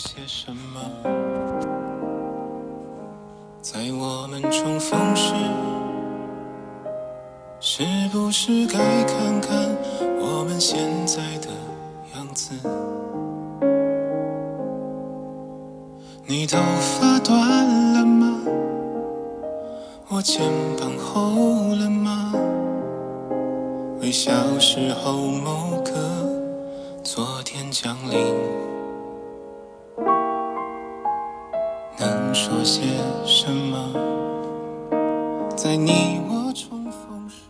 些什么？在我们重逢时，是不是该看看我们现在的样子？你头发短了吗？我肩膀厚了吗？微笑时候某个昨天降临，说些什么？在你我重逢时。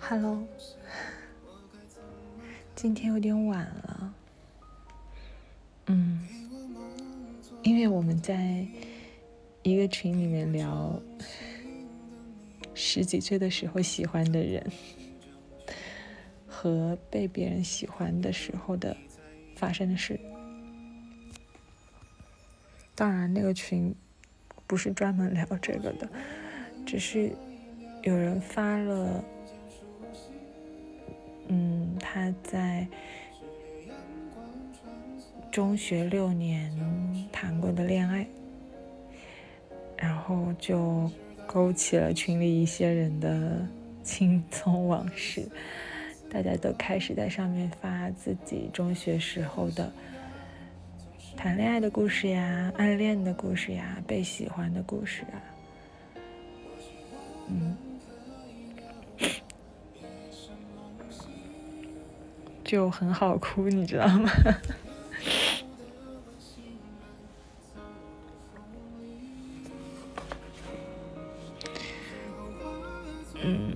Hello，今天有点晚了。嗯，因为我们在一个群里面聊十几岁的时候喜欢的人和被别人喜欢的时候的发生的事。当然，那个群不是专门聊这个的，只是有人发了。嗯，他在中学六年谈过的恋爱，然后就勾起了群里一些人的青葱往事。大家都开始在上面发自己中学时候的谈恋爱的故事呀、暗恋的故事呀、被喜欢的故事啊。嗯。就很好哭，你知道吗？嗯，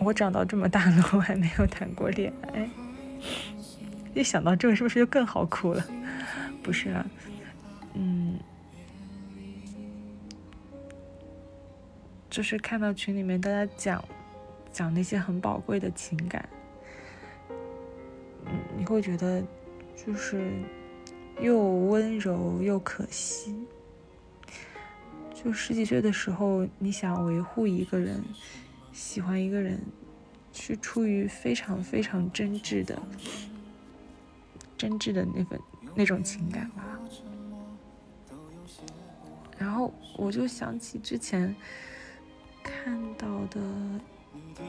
我长到这么大了，我还没有谈过恋爱。一想到这个，是不是就更好哭了？不是啊，嗯。就是看到群里面大家讲讲那些很宝贵的情感，嗯，你会觉得就是又温柔又可惜。就十几岁的时候，你想维护一个人，喜欢一个人，是出于非常非常真挚的、真挚的那份那种情感吧。然后我就想起之前。看到的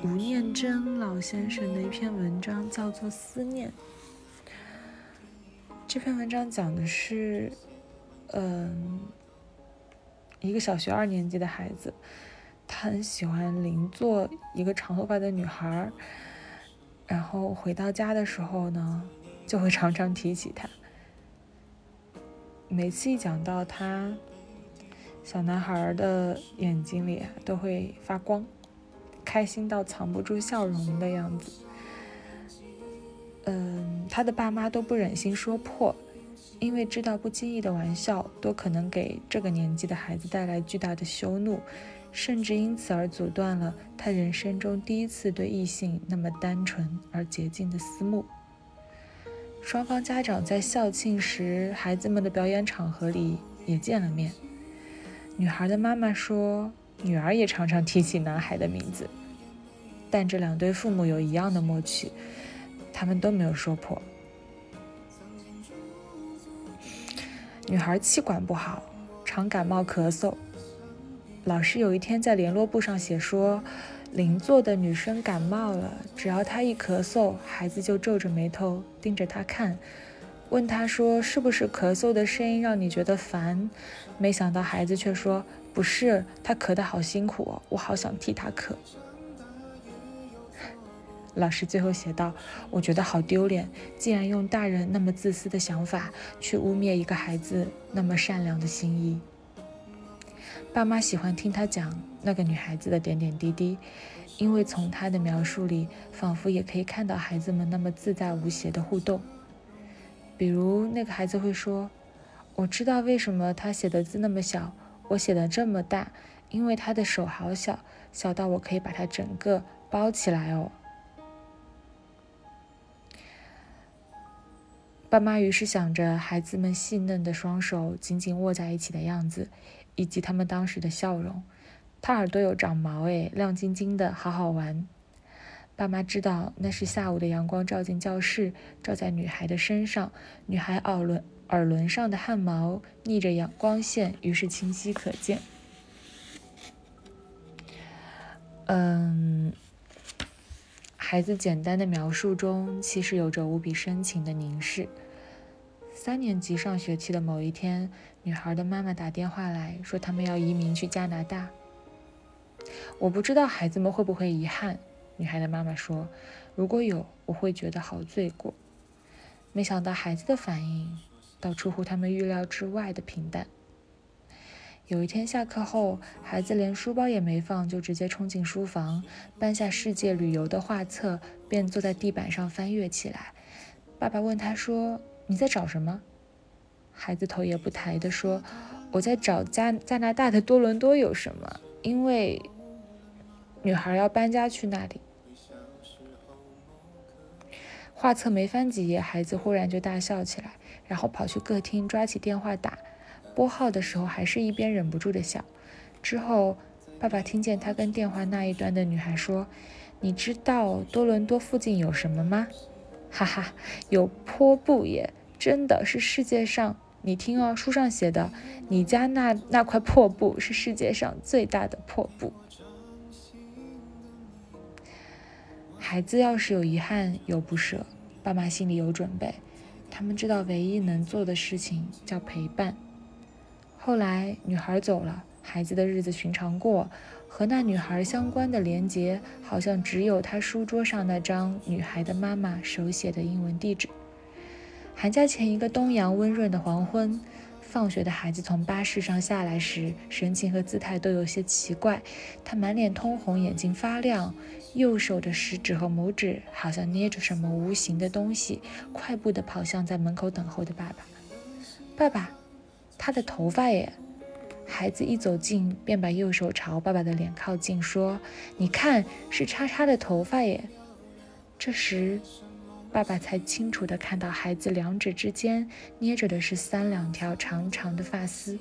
吴念真老先生的一篇文章叫做《思念》。这篇文章讲的是，嗯，一个小学二年级的孩子，他很喜欢邻座一个长头发的女孩儿，然后回到家的时候呢，就会常常提起他。每次一讲到他。小男孩的眼睛里都会发光，开心到藏不住笑容的样子。嗯，他的爸妈都不忍心说破，因为知道不经意的玩笑都可能给这个年纪的孩子带来巨大的羞怒，甚至因此而阻断了他人生中第一次对异性那么单纯而洁净的思慕。双方家长在校庆时，孩子们的表演场合里也见了面。女孩的妈妈说，女儿也常常提起男孩的名字，但这两对父母有一样的默契，他们都没有说破。女孩气管不好，常感冒咳嗽。老师有一天在联络簿上写说，邻座的女生感冒了，只要她一咳嗽，孩子就皱着眉头盯着她看。问她说：“是不是咳嗽的声音让你觉得烦？”没想到孩子却说：“不是，他咳得好辛苦，我好想替他咳。”老师最后写道：“我觉得好丢脸，竟然用大人那么自私的想法去污蔑一个孩子那么善良的心意。”爸妈喜欢听他讲那个女孩子的点点滴滴，因为从他的描述里，仿佛也可以看到孩子们那么自在无邪的互动。比如那个孩子会说：“我知道为什么他写的字那么小，我写的这么大，因为他的手好小，小到我可以把它整个包起来哦。”爸妈于是想着孩子们细嫩的双手紧紧握在一起的样子，以及他们当时的笑容。他耳朵有长毛诶，亮晶晶的，好好玩。爸妈知道那是下午的阳光照进教室，照在女孩的身上，女孩耳轮耳轮上的汗毛逆着阳光线，于是清晰可见。嗯，孩子简单的描述中，其实有着无比深情的凝视。三年级上学期的某一天，女孩的妈妈打电话来说，他们要移民去加拿大。我不知道孩子们会不会遗憾。女孩的妈妈说：“如果有，我会觉得好罪过。”没想到孩子的反应倒出乎他们预料之外的平淡。有一天下课后，孩子连书包也没放，就直接冲进书房，搬下世界旅游的画册，便坐在地板上翻阅起来。爸爸问他说：“你在找什么？”孩子头也不抬地说：“我在找加加拿大的多伦多有什么，因为女孩要搬家去那里。”画册没翻几页，孩子忽然就大笑起来，然后跑去客厅抓起电话打，拨号的时候还是一边忍不住的笑。之后，爸爸听见他跟电话那一端的女孩说：“你知道多伦多附近有什么吗？”哈哈，有坡布耶！真的是世界上，你听哦，书上写的，你家那那块破布是世界上最大的破布。孩子要是有遗憾、有不舍，爸妈心里有准备。他们知道唯一能做的事情叫陪伴。后来女孩走了，孩子的日子寻常过，和那女孩相关的连结，好像只有他书桌上那张女孩的妈妈手写的英文地址。寒假前一个东阳温润的黄昏。放学的孩子从巴士上下来时，神情和姿态都有些奇怪。他满脸通红，眼睛发亮，右手的食指和拇指好像捏着什么无形的东西，快步地跑向在门口等候的爸爸。爸爸，他的头发耶！孩子一走近，便把右手朝爸爸的脸靠近，说：“你看，是叉叉的头发耶！”这时。爸爸才清楚地看到，孩子两指之间捏着的是三两条长长的发丝。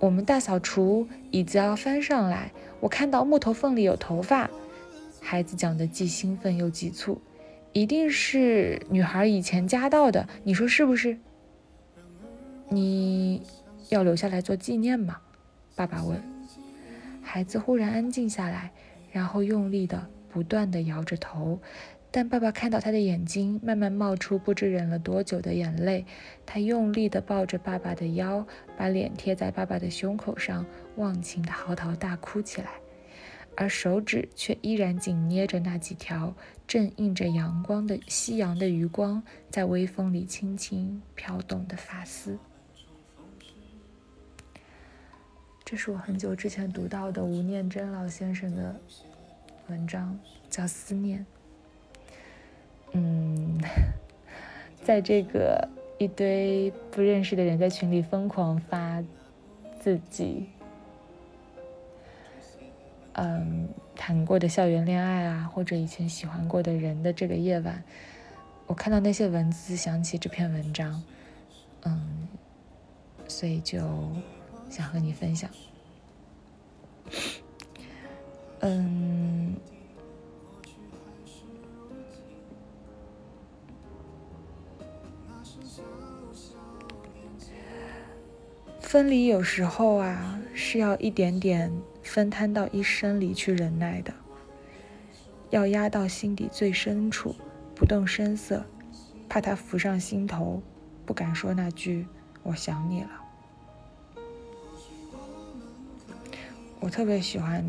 我们大扫除，椅子要翻上来，我看到木头缝里有头发。孩子讲的既兴奋又急促，一定是女孩以前夹到的，你说是不是？你要留下来做纪念吗？爸爸问。孩子忽然安静下来，然后用力地、不断地摇着头。但爸爸看到他的眼睛慢慢冒出不知忍了多久的眼泪，他用力地抱着爸爸的腰，把脸贴在爸爸的胸口上，忘情地嚎啕大哭起来，而手指却依然紧捏着那几条正映着阳光的夕阳的余光在微风里轻轻飘动的发丝。这是我很久之前读到的吴念真老先生的文章，叫《思念》。嗯，在这个一堆不认识的人在群里疯狂发自己嗯谈过的校园恋爱啊，或者以前喜欢过的人的这个夜晚，我看到那些文字，想起这篇文章，嗯，所以就想和你分享，嗯。分离有时候啊，是要一点点分摊到一生里去忍耐的，要压到心底最深处，不动声色，怕它浮上心头，不敢说那句“我想你了”。我特别喜欢，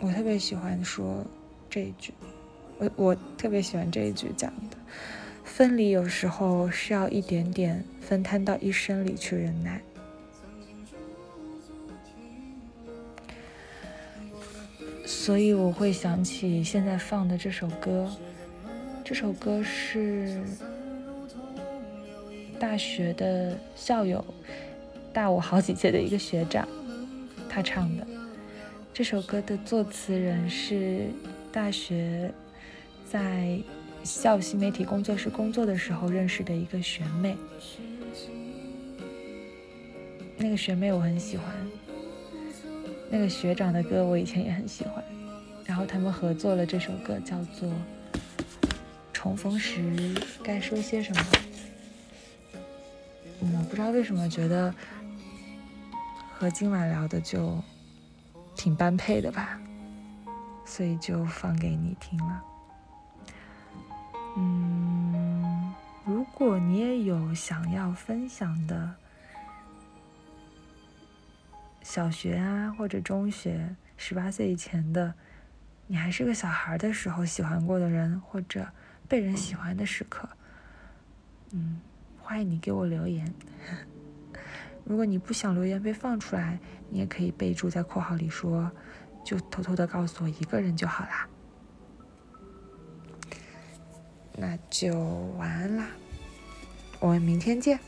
我特别喜欢说这一句，我我特别喜欢这一句讲的。分离有时候是要一点点分摊到一生里去忍耐，所以我会想起现在放的这首歌。这首歌是大学的校友，大我好几届的一个学长，他唱的。这首歌的作词人是大学在。校新媒体工作室工作的时候认识的一个学妹，那个学妹我很喜欢，那个学长的歌我以前也很喜欢，然后他们合作了这首歌，叫做《重逢时该说些什么》。嗯，不知道为什么觉得和今晚聊的就挺般配的吧，所以就放给你听了。嗯，如果你也有想要分享的，小学啊或者中学，十八岁以前的。你还是个小孩的时候喜欢过的人，或者被人喜欢的时刻，嗯，欢迎你给我留言。如果你不想留言被放出来，你也可以备注在括号里说，就偷偷的告诉我一个人就好啦。那就晚安啦，我们明天见。